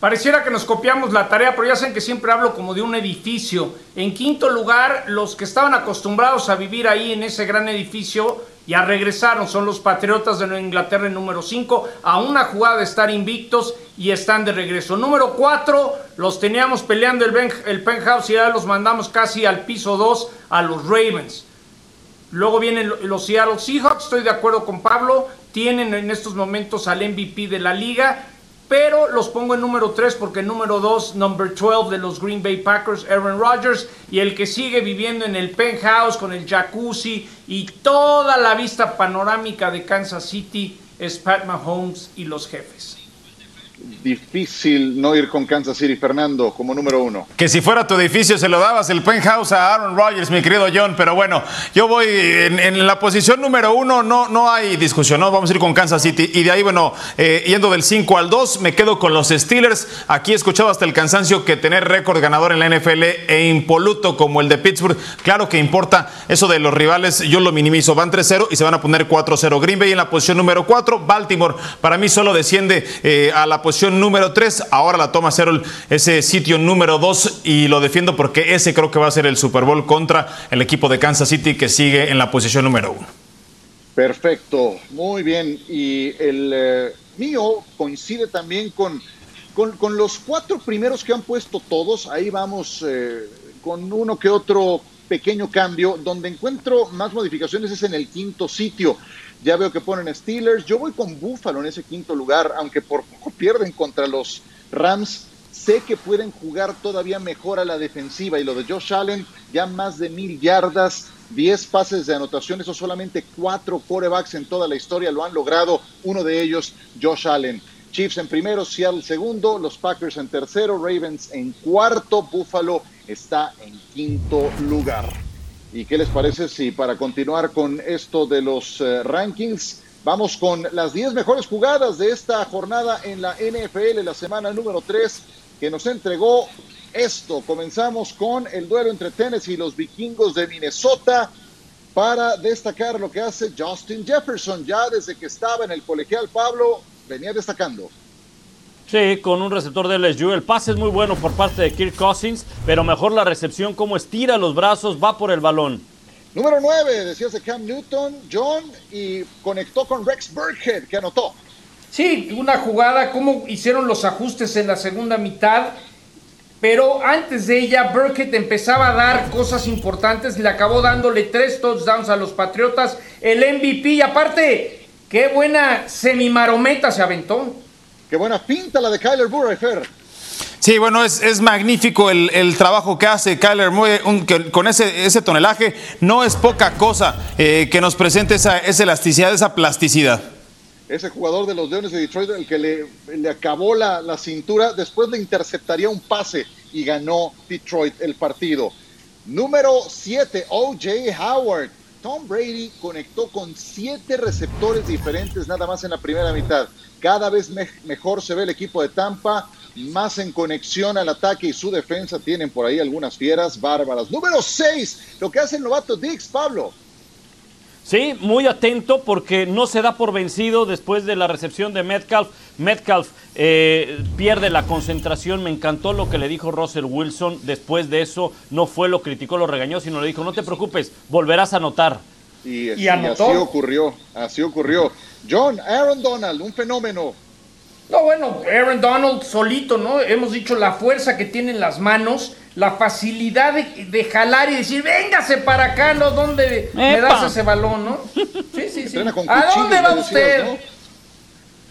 Pareciera que nos copiamos la tarea, pero ya saben que siempre hablo como de un edificio. En quinto lugar, los que estaban acostumbrados a vivir ahí en ese gran edificio ya regresaron. Son los Patriotas de Inglaterra en número 5, a una jugada de estar invictos y están de regreso. Número 4, los teníamos peleando el, el penthouse y ya los mandamos casi al piso 2 a los Ravens. Luego vienen los Seattle Seahawks, estoy de acuerdo con Pablo, tienen en estos momentos al MVP de la liga pero los pongo en número 3 porque número 2, number 12 de los Green Bay Packers, Aaron Rodgers, y el que sigue viviendo en el penthouse con el jacuzzi y toda la vista panorámica de Kansas City es Pat Mahomes y los jefes difícil no ir con Kansas City, Fernando, como número uno. Que si fuera tu edificio se lo dabas el penthouse a Aaron Rodgers, mi querido John, pero bueno, yo voy en, la posición número uno, no, no hay discusión, ¿no? Vamos a ir con Kansas City y de ahí, bueno, eh, yendo del 5 al 2, me quedo con los Steelers. Aquí he escuchado hasta el cansancio que tener récord ganador en la NFL e impoluto como el de Pittsburgh, claro que importa eso de los rivales, yo lo minimizo, van 3-0 y se van a poner 4-0. Green Bay en la posición número 4, Baltimore, para mí solo desciende eh, a la posición posición número 3. Ahora la toma cero ese sitio número 2 y lo defiendo porque ese creo que va a ser el Super Bowl contra el equipo de Kansas City que sigue en la posición número 1. Perfecto, muy bien. Y el eh, mío coincide también con, con, los cuatro primeros que han puesto todos. Ahí vamos eh, con uno que otro pequeño cambio. Donde encuentro más modificaciones es en el quinto sitio. Ya veo que ponen Steelers. Yo voy con Buffalo en ese quinto lugar, aunque por poco pierden contra los Rams. Sé que pueden jugar todavía mejor a la defensiva y lo de Josh Allen, ya más de mil yardas, 10 pases de anotación, eso solamente cuatro quarterbacks en toda la historia lo han logrado, uno de ellos Josh Allen. Chiefs en primero, Seattle segundo, los Packers en tercero, Ravens en cuarto, Buffalo está en quinto lugar. ¿Y qué les parece si para continuar con esto de los eh, rankings, vamos con las 10 mejores jugadas de esta jornada en la NFL, la semana número 3, que nos entregó esto? Comenzamos con el duelo entre Tennessee y los vikingos de Minnesota para destacar lo que hace Justin Jefferson. Ya desde que estaba en el colegial Pablo, venía destacando. Sí, con un receptor de LSU. El pase es muy bueno por parte de Kirk Cousins, pero mejor la recepción, como estira los brazos, va por el balón. Número 9, decías de Cam Newton, John, y conectó con Rex Burkhead, que anotó. Sí, una jugada, cómo hicieron los ajustes en la segunda mitad, pero antes de ella, Burkhead empezaba a dar cosas importantes, le acabó dándole tres touchdowns a los Patriotas, el MVP, y aparte, qué buena semimarometa se aventó. Qué buena pinta la de Kyler Murray, Fer. Sí, bueno, es, magnífico el, trabajo que hace Kyler Murray con ese, ese, tonelaje. No es poca cosa eh, que nos presente esa, elasticidad, esa plasticidad. Ese jugador de los Leones de Detroit, el que le, acabó la, la, cintura, después le interceptaría un pase y ganó Detroit el partido. Número 7, OJ Howard. Tom Brady conectó con siete receptores diferentes nada más en la primera mitad. Cada vez mejor se ve el equipo de Tampa, más en conexión al ataque y su defensa. Tienen por ahí algunas fieras bárbaras. Número 6, lo que hace el novato Dix, Pablo. Sí, muy atento porque no se da por vencido después de la recepción de Metcalf. Metcalf eh, pierde la concentración. Me encantó lo que le dijo Russell Wilson. Después de eso, no fue lo criticó, lo regañó, sino le dijo: No te preocupes, volverás a anotar. Y, así ocurrió, así ocurrió. John, Aaron Donald, un fenómeno. No, bueno, Aaron Donald solito, ¿no? Hemos dicho la fuerza que tiene en las manos, la facilidad de, jalar y decir, véngase para acá, ¿no? ¿Dónde me das ese balón, no? Sí, sí, sí. ¿A dónde va usted?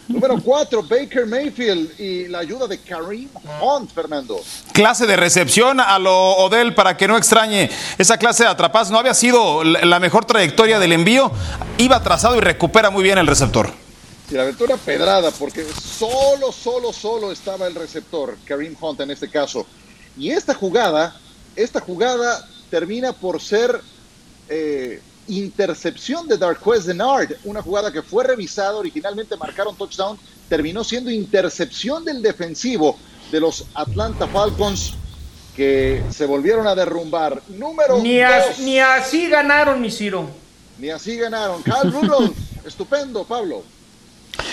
Número 4, Baker Mayfield y la ayuda de Kareem Hunt, Fernando. Clase de recepción a lo Odell para que no extrañe esa clase de atrapas. No había sido la mejor trayectoria del envío. Iba trazado y recupera muy bien el receptor. Y la aventura pedrada, porque solo, solo, solo estaba el receptor, Kareem Hunt en este caso. Y esta jugada, esta jugada termina por ser eh, intercepción de Darquez Denard, una jugada que fue revisada, originalmente marcaron touchdown, terminó siendo intercepción del defensivo de los Atlanta Falcons que se volvieron a derrumbar. Número ni, ni así ganaron, mi Ciro. Ni así ganaron. Cal Rudolph, [LAUGHS] estupendo, Pablo.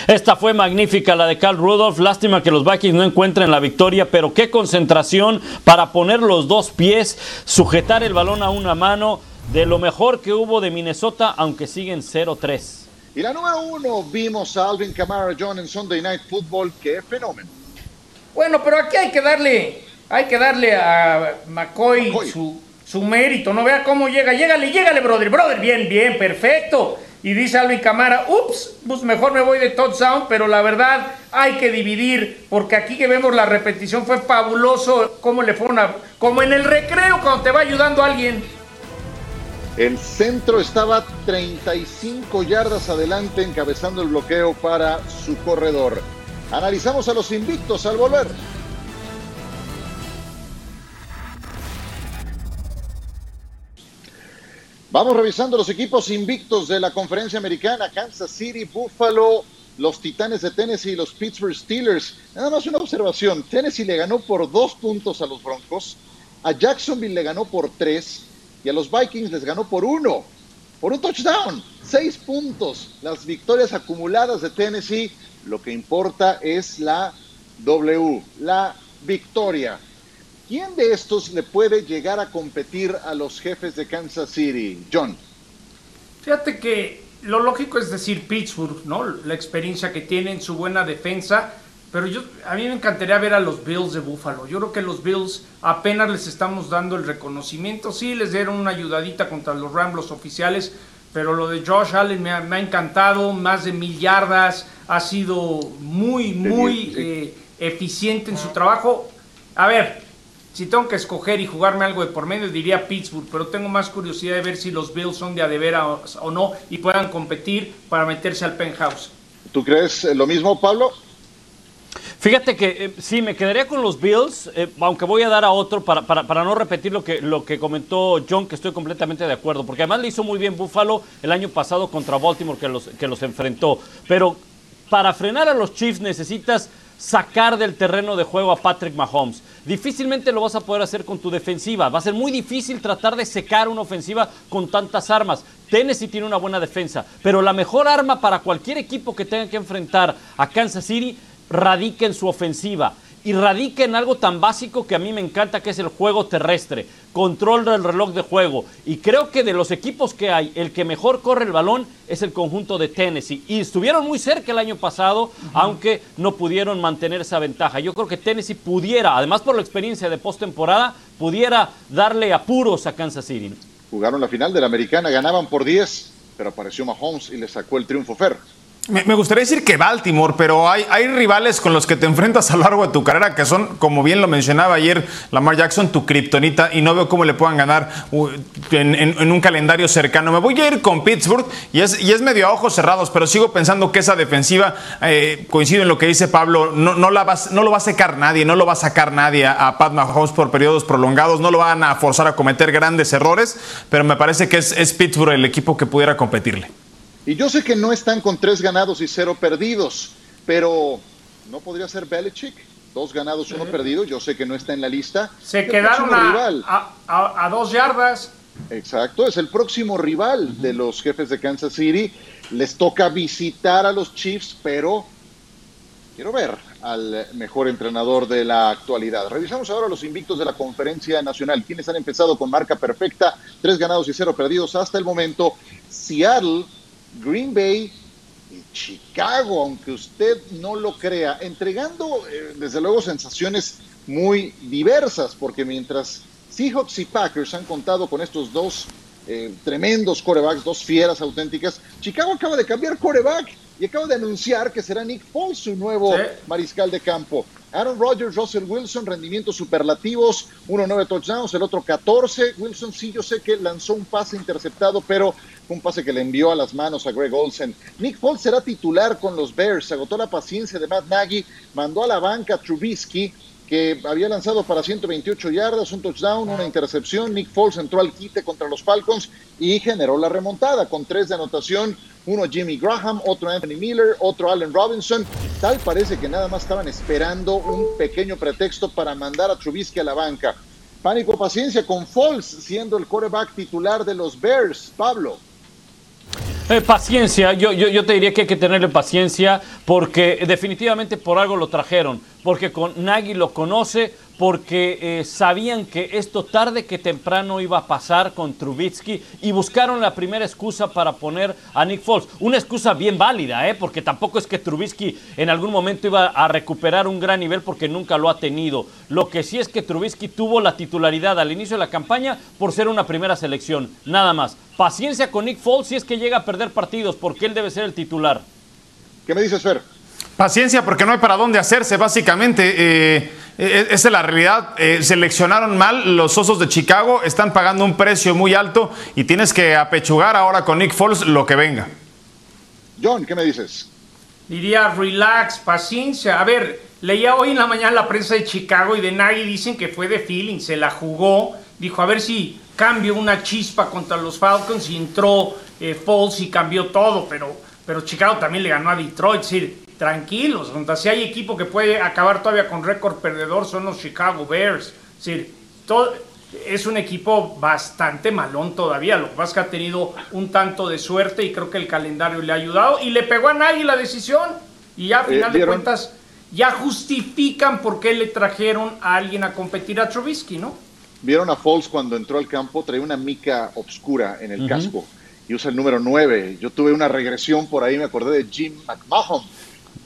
Esta fue magnífica la de Cal Rudolph. Lástima que los Vikings no encuentren la victoria, pero qué concentración para poner los dos pies, sujetar el balón a una mano de lo mejor que hubo de Minnesota, aunque siguen 0-3. Y la número uno, vimos a Alvin Kamara John en Sunday Night Football. ¡Qué fenómeno! Bueno, pero aquí hay que darle, hay que darle a McCoy, Su, su, mérito. No vea cómo llega. Llégale, llégale, brother. Brother, bien, bien, perfecto. Y dice Alvin Camara, ups, pues mejor me voy de touchdown, pero la verdad hay que dividir, porque aquí que vemos la repetición fue fabuloso, cómo le fueron a, como en el recreo cuando te va ayudando alguien. El centro estaba 35 yardas adelante encabezando el bloqueo para su corredor. Analizamos a los invictos al volver. Vamos revisando los equipos invictos de la conferencia americana. Kansas City, Buffalo, los Titanes de Tennessee y los Pittsburgh Steelers. Nada más una observación. Tennessee le ganó por dos puntos a los Broncos. A Jacksonville le ganó por tres y a los Vikings les ganó por uno, por un touchdown, seis puntos. Las victorias acumuladas de Tennessee, lo que importa es la W, la victoria. ¿Quién de estos le puede llegar a competir a los jefes de Kansas City? John. Fíjate que lo lógico es decir Pittsburgh, ¿no? La experiencia que tienen, su buena defensa pero yo, a mí me encantaría ver a los Bills de Buffalo. Yo creo que los Bills apenas les estamos dando el reconocimiento. Sí, les dieron una ayudadita contra los Ramblos oficiales, pero lo de Josh Allen me ha, encantado. Más de mil yardas. Ha sido muy, muy eh, eficiente en su trabajo. A ver, si tengo que escoger y jugarme algo de por medio, diría Pittsburgh, pero tengo más curiosidad de ver si los Bills son de adevera o no y puedan competir para meterse al penthouse. ¿Tú crees lo mismo, Pablo? Fíjate que eh, sí, me quedaría con los Bills, eh, aunque voy a dar a otro para, para, no repetir lo que, lo que comentó John, que estoy completamente de acuerdo, porque además le hizo muy bien Buffalo el año pasado contra Baltimore que los, que los enfrentó. Pero para frenar a los Chiefs necesitas sacar del terreno de juego a Patrick Mahomes. Difícilmente lo vas a poder hacer con tu defensiva. Va a ser muy difícil tratar de secar una ofensiva con tantas armas. Tennessee tiene una buena defensa, pero la mejor arma para cualquier equipo que tenga que enfrentar a Kansas City radica en su ofensiva y radica en algo tan básico que a mí me encanta, que es el juego terrestre, control del reloj de juego. Y creo que de los equipos que hay, el que mejor corre el balón es el conjunto de Tennessee. Y estuvieron muy cerca el año pasado, aunque no pudieron mantener esa ventaja. Yo creo que Tennessee pudiera, además por la experiencia de postemporada, pudiera darle apuros a Kansas City. Jugaron la final de la americana, ganaban por 10, pero apareció Mahomes y le sacó el triunfo Fer. Me, gustaría decir que Baltimore, pero hay, rivales con los que te enfrentas a lo largo de tu carrera que son, como bien lo mencionaba ayer Lamar Jackson, tu kriptonita, y no veo cómo le puedan ganar en, un calendario cercano. Me voy a ir con Pittsburgh y es, y es medio a ojos cerrados, pero sigo pensando que esa defensiva, eh, coincido en lo que dice Pablo, no, lo va a secar nadie, no lo va a sacar nadie a, Pat Mahomes por periodos prolongados, no lo van a forzar a cometer grandes errores, pero me parece que es Pittsburgh el equipo que pudiera competirle. Y yo sé que no están con tres ganados y cero perdidos, pero ¿no podría ser Belichick? Dos ganados, uno perdido. Yo sé que no está en la lista. Se quedaron a, a, dos yardas. Exacto, es el próximo rival de los jefes de Kansas City. Les toca visitar a los Chiefs, pero quiero ver al mejor entrenador de la actualidad. Revisamos ahora los invictos de la conferencia nacional, quienes han empezado con marca perfecta, tres ganados y cero perdidos hasta el momento. Seattle Green Bay y Chicago, aunque usted no lo crea, entregando eh, desde luego sensaciones muy diversas, porque mientras Seahawks y Packers han contado con estos dos eh, tremendos corebacks, dos fieras auténticas, Chicago acaba de cambiar coreback y acaba de anunciar que será Nick Foles su nuevo mariscal de campo. Aaron Rodgers, Russell Wilson, rendimientos superlativos, uno nueve touchdowns, el otro 14. Wilson sí, yo sé que lanzó un pase interceptado, pero un pase que le envió a las manos a Greg Olsen. Nick Foles será titular con los Bears, agotó la paciencia de Matt Nagy, mandó a la banca a Trubisky, que había lanzado para 128 yardas, un touchdown, una intercepción. Nick Foles entró al quite contra los Falcons y generó la remontada con tres de anotación. Uno Jimmy Graham, otro Anthony Miller, otro Allen Robinson. Tal parece que nada más estaban esperando un pequeño pretexto para mandar a Trubisky a la banca. Pánico, paciencia con Foles siendo el quarterback titular de los Bears. Pablo. Eh, paciencia, yo, yo, yo, te diría que hay que tenerle paciencia porque definitivamente por algo lo trajeron, porque con Nagy lo conoce, porque eh, sabían que esto tarde que temprano iba a pasar con Trubitsky y buscaron la primera excusa para poner a Nick Foles. Una excusa bien válida, ¿eh? porque tampoco es que Trubisky en algún momento iba a recuperar un gran nivel porque nunca lo ha tenido. Lo que sí es que Trubisky tuvo la titularidad al inicio de la campaña por ser una primera selección, nada más. Paciencia con Nick Foles si es que llega a perder partidos porque él debe ser el titular. ¿Qué me dices, Fer? Paciencia porque no hay para dónde hacerse, básicamente. Eh, eh, esa es la realidad. Eh, seleccionaron mal los Osos de Chicago, están pagando un precio muy alto y tienes que apechugar ahora con Nick Foles lo que venga. John, ¿qué me dices? Diría relax, paciencia. A ver, leía hoy en la mañana la prensa de Chicago y de nadie dicen que fue de feeling, se la jugó. Dijo, a ver si cambio una chispa contra los Falcons y entró Foles y cambió todo, pero, pero Chicago también le ganó a Detroit. Es decir, tranquilos, si hay equipo que puede acabar todavía con récord perdedor son los Chicago Bears. Es decir, todo, es un equipo bastante malón todavía. Lo que pasa es que ha tenido un tanto de suerte y creo que el calendario le ha ayudado y le pegó a nadie la decisión. Y ya a final de cuentas ya justifican por qué le trajeron a alguien a competir a Trubisky, ¿no? Vieron a Foles cuando entró al campo, traía una mica obscura en el casco y usa el número 9. Yo tuve una regresión por ahí, me acordé de Jim McMahon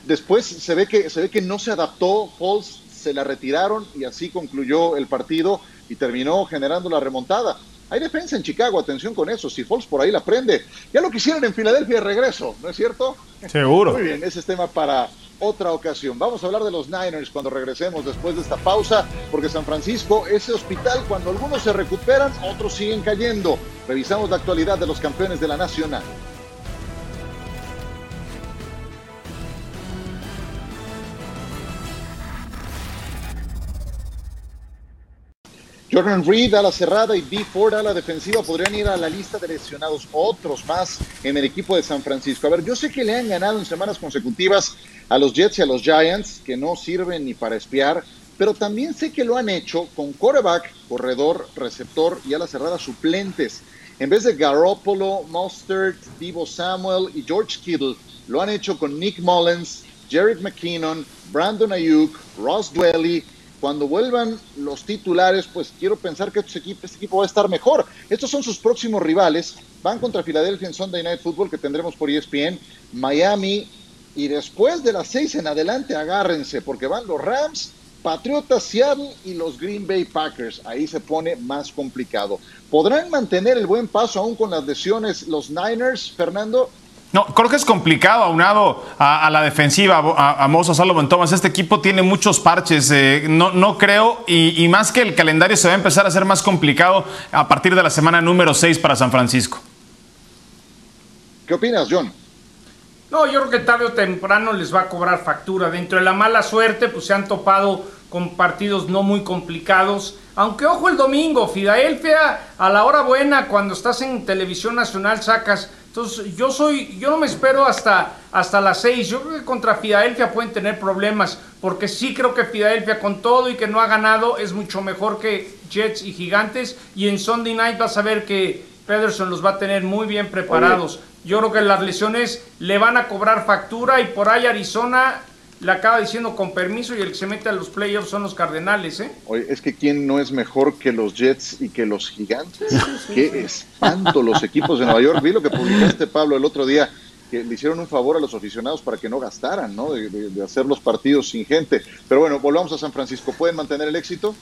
Después se ve que, se ve que no se adaptó, Foles se la retiraron y así concluyó el partido y terminó generando la remontada. Hay defensa en Chicago, atención con eso, si Foles por ahí la prende. Ya lo quisieron en Filadelfia de regreso, ¿no es cierto? Seguro. Muy bien, ese es tema para otra ocasión. Vamos a hablar de los Niners cuando regresemos después de esta pausa, porque San Francisco, ese hospital, cuando algunos se recuperan, otros siguen cayendo. Revisamos la actualidad de los campeones de la Nacional. Jordan Reed a la cerrada y B. Ford a la defensiva podrían ir a la lista de lesionados, otros más en el equipo de San Francisco. A ver, yo sé que le han ganado en semanas consecutivas a los Jets y a los Giants, que no sirven ni para espiar, pero también sé que lo han hecho con quarterback, corredor, receptor y a la cerrada suplentes. En vez de Garoppolo, Mustard, Divo Samuel y George Kittle, lo han hecho con Nick Mullins, Jared McKinnon, Brandon Ayuk, Ross Dwelly, cuando vuelvan los titulares, pues quiero pensar que este equipo, va a estar mejor. Estos son sus próximos rivales. Van contra Filadelfia en Sunday Night Football que tendremos por ESPN, Miami y después de las seis en adelante agárrense porque van los Rams, Patriotas, Seattle y los Green Bay Packers. Ahí se pone más complicado. ¿Podrán mantener el buen paso aún con las lesiones los Niners, Fernando? No, creo que es complicado, aunado a, a la defensiva, a, a Mozo Salomon Thomas. Este equipo tiene muchos parches. Eh, no, no creo, y, y, más que el calendario se va a empezar a hacer más complicado a partir de la semana número 6 para San Francisco. ¿Qué opinas, John? No, yo creo que tarde o temprano les va a cobrar factura. Dentro de la mala suerte, pues se han topado con partidos no muy complicados. Aunque ojo el domingo, Filadelfia, a la hora buena, cuando estás en televisión nacional, sacas entonces, yo soy, yo no me espero hasta, hasta las seis. Yo creo que contra Filadelfia pueden tener problemas, porque sí creo que Filadelfia con todo y que no ha ganado es mucho mejor que Jets y Gigantes. Y en Sunday Night vas a ver que Pederson los va a tener muy bien preparados. Oye. Yo creo que las lesiones le van a cobrar factura y por ahí Arizona le acaba diciendo con permiso y el que se mete a los playoffs son los Cardenales, ¿eh? Oye, es que quién no es mejor que los Jets y que los Gigantes. Qué espanto los equipos de Nueva York. Vi lo que publicaste, Pablo, el otro día. que le hicieron un favor a los aficionados para que no gastaran, ¿no? De, de hacer los partidos sin gente. Pero bueno, volvamos a San Francisco. ¿Pueden mantener el éxito?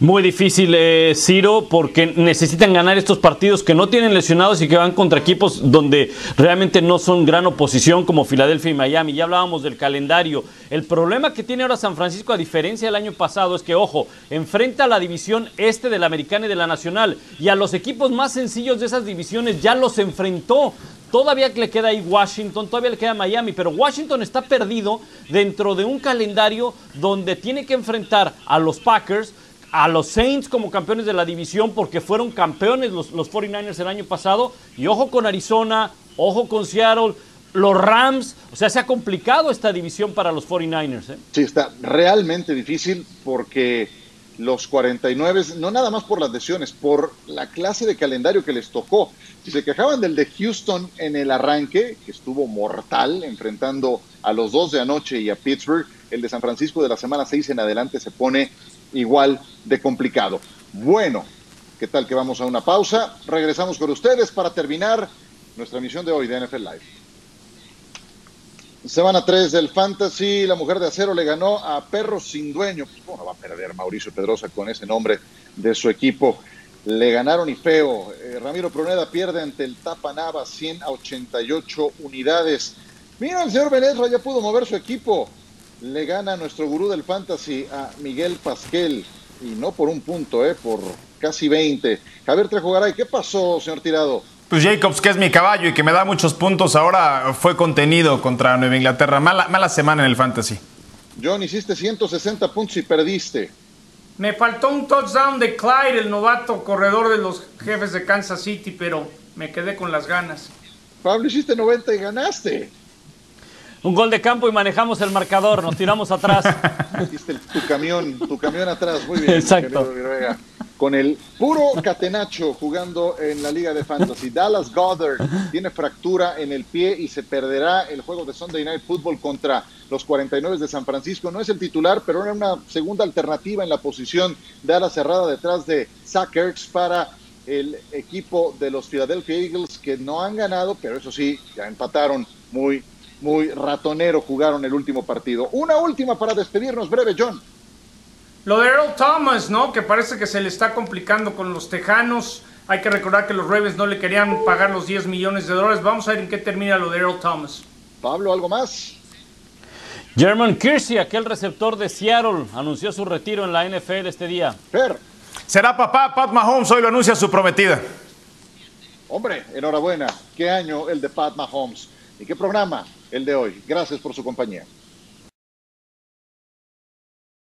Muy difícil, eh, Ciro, porque necesitan ganar estos partidos que no tienen lesionados y que van contra equipos donde realmente no son gran oposición como Filadelfia y Miami. Ya hablábamos del calendario. El problema que tiene ahora San Francisco, a diferencia del año pasado, es que, ojo, enfrenta a la división este de la Americana y de la Nacional y a los equipos más sencillos de esas divisiones ya los enfrentó. Todavía le queda ahí Washington, todavía le queda Miami, pero Washington está perdido dentro de un calendario donde tiene que enfrentar a los Packers, a los Saints como campeones de la división porque fueron campeones los, los 49ers el año pasado. Y ojo con Arizona, ojo con Seattle, los Rams. O sea, se ha complicado esta división para los 49ers. ¿eh? Sí, está realmente difícil porque los 49, no nada más por las lesiones, por la clase de calendario que les tocó. Si se quejaban del de Houston en el arranque, que estuvo mortal, enfrentando a los dos de anoche y a Pittsburgh, el de San Francisco de la semana 6 en adelante se pone igual de complicado. Bueno, ¿qué tal que vamos a una pausa? Regresamos con ustedes para terminar nuestra emisión de hoy de NFL Live. Semana 3 del Fantasy, la mujer de acero le ganó a Perros sin dueño. Pues, ¿Cómo va a perder Mauricio Pedrosa con ese nombre de su equipo? Le ganaron y feo. Eh, Ramiro Pruneda pierde ante el Tapa Nava 100 a 88 unidades. Mira, el señor Benesra ya pudo mover su equipo. Le gana nuestro gurú del Fantasy a Miguel Pasquel. Y no por un punto, eh, por casi 20. Javier Trejo ¿qué pasó, señor Tirado? Pues Jacobs, que es mi caballo y que me da muchos puntos, ahora fue contenido contra Nueva Inglaterra. Mala, mala semana en el Fantasy. John, hiciste 160 puntos y perdiste. Me faltó un touchdown de Clyde, el novato corredor de los jefes de Kansas City, pero me quedé con las ganas. Pablo, hiciste 90 y ganaste. Un gol de campo y manejamos el marcador, nos tiramos atrás. [LAUGHS] Hiciste tu camión, tu camión atrás, muy bien. Exacto. Con el puro catenacho jugando en la Liga de Fantasy. Dallas Goddard tiene fractura en el pie y se perderá el juego de Sunday Night Football contra los 49 de San Francisco. No es el titular, pero era una segunda alternativa en la posición de ala cerrada detrás de Zach Ertz para el equipo de los Philadelphia Eagles que no han ganado, pero eso sí, ya empataron muy, muy ratonero jugaron el último partido. Una última para despedirnos, breve, John. Lo de Earl Thomas, ¿no? Que parece que se le está complicando con los Tejanos. Hay que recordar que los Ravens no le querían pagar los 10 millones de dólares. Vamos a ver en qué termina lo de Earl Thomas. Pablo, ¿algo más? German Kersey, aquel receptor de Seattle, anunció su retiro en la NFL este día. Fer, Será papá, Pat Mahomes, hoy lo anuncia su prometida. hombre, enhorabuena. Qué año el de Pat Mahomes. Y qué programa el de hoy. Gracias por su compañía.